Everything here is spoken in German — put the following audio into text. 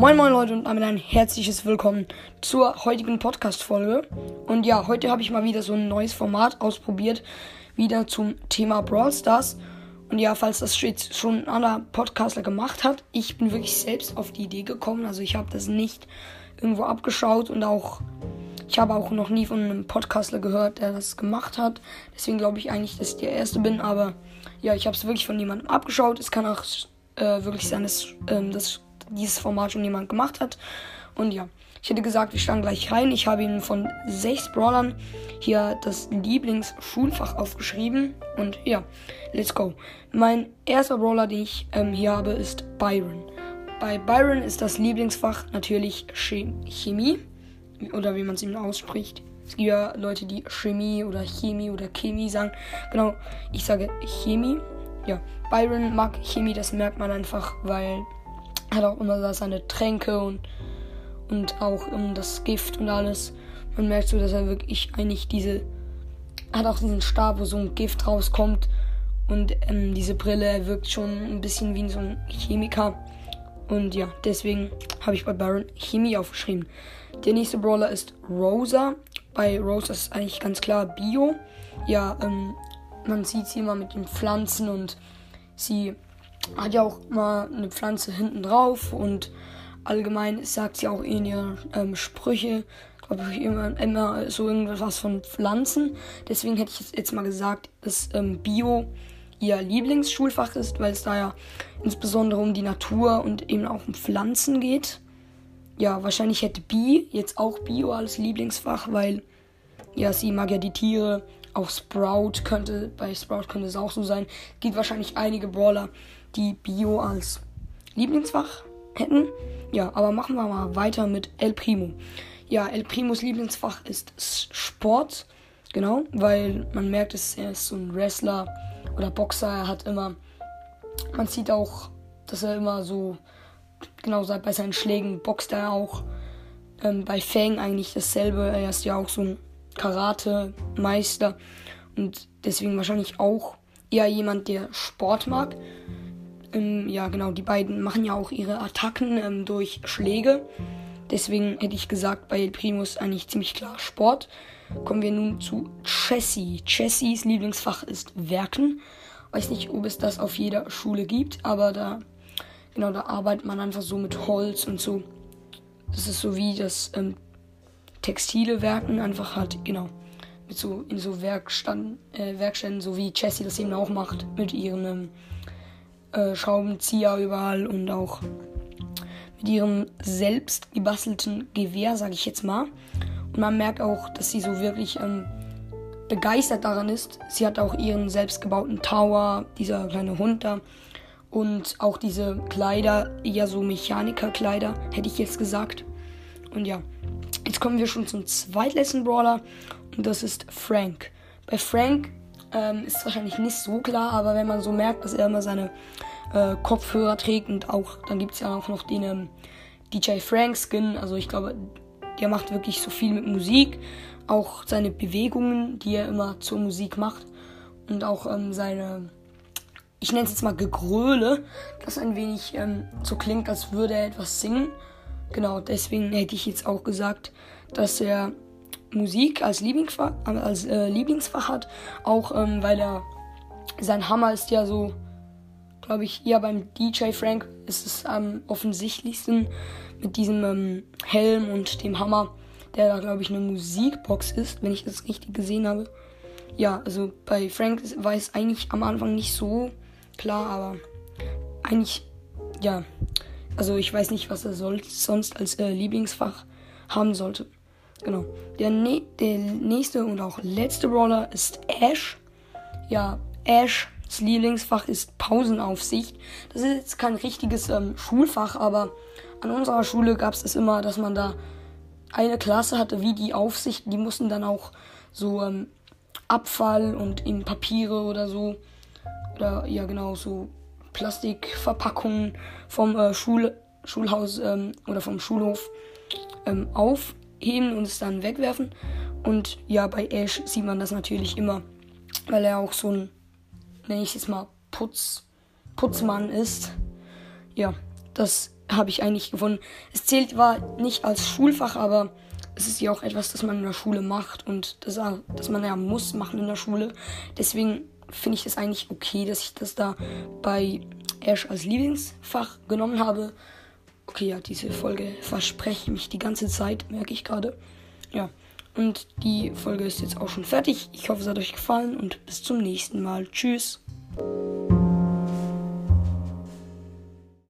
Moin moin Leute und damit ein herzliches Willkommen zur heutigen Podcast-Folge. Und ja, heute habe ich mal wieder so ein neues Format ausprobiert, wieder zum Thema Brawl Stars. Und ja, falls das jetzt schon ein anderer Podcaster gemacht hat, ich bin wirklich selbst auf die Idee gekommen. Also ich habe das nicht irgendwo abgeschaut und auch, ich habe auch noch nie von einem Podcaster gehört, der das gemacht hat. Deswegen glaube ich eigentlich, dass ich der Erste bin. Aber ja, ich habe es wirklich von jemandem abgeschaut. Es kann auch äh, wirklich sein, dass ähm, das dieses Format schon jemand gemacht hat. Und ja, ich hätte gesagt, wir starten gleich rein. Ich habe Ihnen von sechs Brawlern hier das Lieblingsschulfach aufgeschrieben. Und ja, let's go. Mein erster Brawler, den ich ähm, hier habe, ist Byron. Bei Byron ist das Lieblingsfach natürlich Chemie. Oder wie man es eben ausspricht. Es gibt ja Leute, die Chemie oder Chemie oder Chemie sagen. Genau, ich sage Chemie. Ja, Byron mag Chemie, das merkt man einfach, weil hat auch immer seine Tränke und, und auch um, das Gift und alles. Man merkt so, dass er wirklich eigentlich diese. Hat auch diesen Stab, wo so ein Gift rauskommt. Und ähm, diese Brille, wirkt schon ein bisschen wie so ein Chemiker. Und ja, deswegen habe ich bei Baron Chemie aufgeschrieben. Der nächste Brawler ist Rosa. Bei Rosa ist eigentlich ganz klar Bio. Ja, ähm, man sieht sie immer mit den Pflanzen und sie hat ja auch mal eine Pflanze hinten drauf und allgemein sagt sie auch in ihren ähm, Sprüche, glaube ich, immer, immer so irgendwas von Pflanzen. Deswegen hätte ich jetzt mal gesagt, dass ähm, Bio ihr Lieblingsschulfach ist, weil es da ja insbesondere um die Natur und eben auch um Pflanzen geht. Ja, wahrscheinlich hätte Bi jetzt auch Bio als Lieblingsfach, weil ja, sie mag ja die Tiere. Auch Sprout könnte, bei Sprout könnte es auch so sein. Gibt wahrscheinlich einige Brawler, die Bio als Lieblingsfach hätten. Ja, aber machen wir mal weiter mit El Primo. Ja, El Primos Lieblingsfach ist Sport. Genau, weil man merkt, dass er ist so ein Wrestler oder Boxer. Er hat immer, man sieht auch, dass er immer so, genau bei seinen Schlägen boxt er auch. Ähm, bei Fang eigentlich dasselbe. Er ist ja auch so ein Karate-Meister und deswegen wahrscheinlich auch eher jemand, der Sport mag. Ähm, ja, genau, die beiden machen ja auch ihre Attacken ähm, durch Schläge. Deswegen hätte ich gesagt, bei El Primus eigentlich ziemlich klar Sport. Kommen wir nun zu Jessie. Jessies Lieblingsfach ist Werken. Weiß nicht, ob es das auf jeder Schule gibt, aber da, genau, da arbeitet man einfach so mit Holz und so. Das ist so wie das ähm, textile Werken einfach hat, genau. Mit so in so Werkstand, äh, Werkstätten, so wie Jessie das eben auch macht, mit ihren ähm, äh, Schraubenzieher überall und auch mit ihrem selbst gebastelten Gewehr, sage ich jetzt mal. Und man merkt auch, dass sie so wirklich ähm, begeistert daran ist. Sie hat auch ihren selbstgebauten Tower, dieser kleine Hund da. Und auch diese Kleider, eher so Mechanikerkleider, hätte ich jetzt gesagt. Und ja, jetzt kommen wir schon zum zweitletzten Brawler. Und das ist Frank. Bei Frank ähm, ist wahrscheinlich nicht so klar, aber wenn man so merkt, dass er immer seine äh, Kopfhörer trägt und auch, dann gibt es ja auch noch den ähm, DJ Frank Skin. Also ich glaube, der macht wirklich so viel mit Musik. Auch seine Bewegungen, die er immer zur Musik macht. Und auch ähm, seine, ich nenne es jetzt mal Gegröle, das ein wenig ähm, so klingt, als würde er etwas singen. Genau, deswegen hätte ich jetzt auch gesagt, dass er Musik als Lieblingsfach, als, äh, Lieblingsfach hat. Auch ähm, weil er sein Hammer ist ja so, glaube ich, ja beim DJ Frank ist es am offensichtlichsten mit diesem ähm, Helm und dem Hammer, der da glaube ich eine Musikbox ist, wenn ich das richtig gesehen habe. Ja, also bei Frank war es eigentlich am Anfang nicht so klar, aber eigentlich ja. Also ich weiß nicht, was er soll, sonst als äh, Lieblingsfach haben sollte. Genau. Der, ne der nächste und auch letzte Brawler ist Ash. Ja, Ash, das Lieblingsfach ist Pausenaufsicht. Das ist jetzt kein richtiges ähm, Schulfach, aber an unserer Schule gab es das immer, dass man da eine Klasse hatte wie die Aufsicht. Die mussten dann auch so ähm, Abfall und in Papiere oder so. Oder ja, genau, so Plastikverpackungen vom äh, Schul Schulhaus ähm, oder vom Schulhof ähm, auf heben und es dann wegwerfen. Und ja, bei Ash sieht man das natürlich immer, weil er auch so ein, nenne ich es mal, Putz, Putzmann ist. Ja, das habe ich eigentlich gefunden. Es zählt war nicht als Schulfach, aber es ist ja auch etwas, das man in der Schule macht und das, das man ja muss machen in der Schule. Deswegen finde ich das eigentlich okay, dass ich das da bei Ash als Lieblingsfach genommen habe. Okay, ja, diese Folge verspreche ich mich die ganze Zeit, merke ich gerade. Ja, und die Folge ist jetzt auch schon fertig. Ich hoffe, es hat euch gefallen und bis zum nächsten Mal. Tschüss.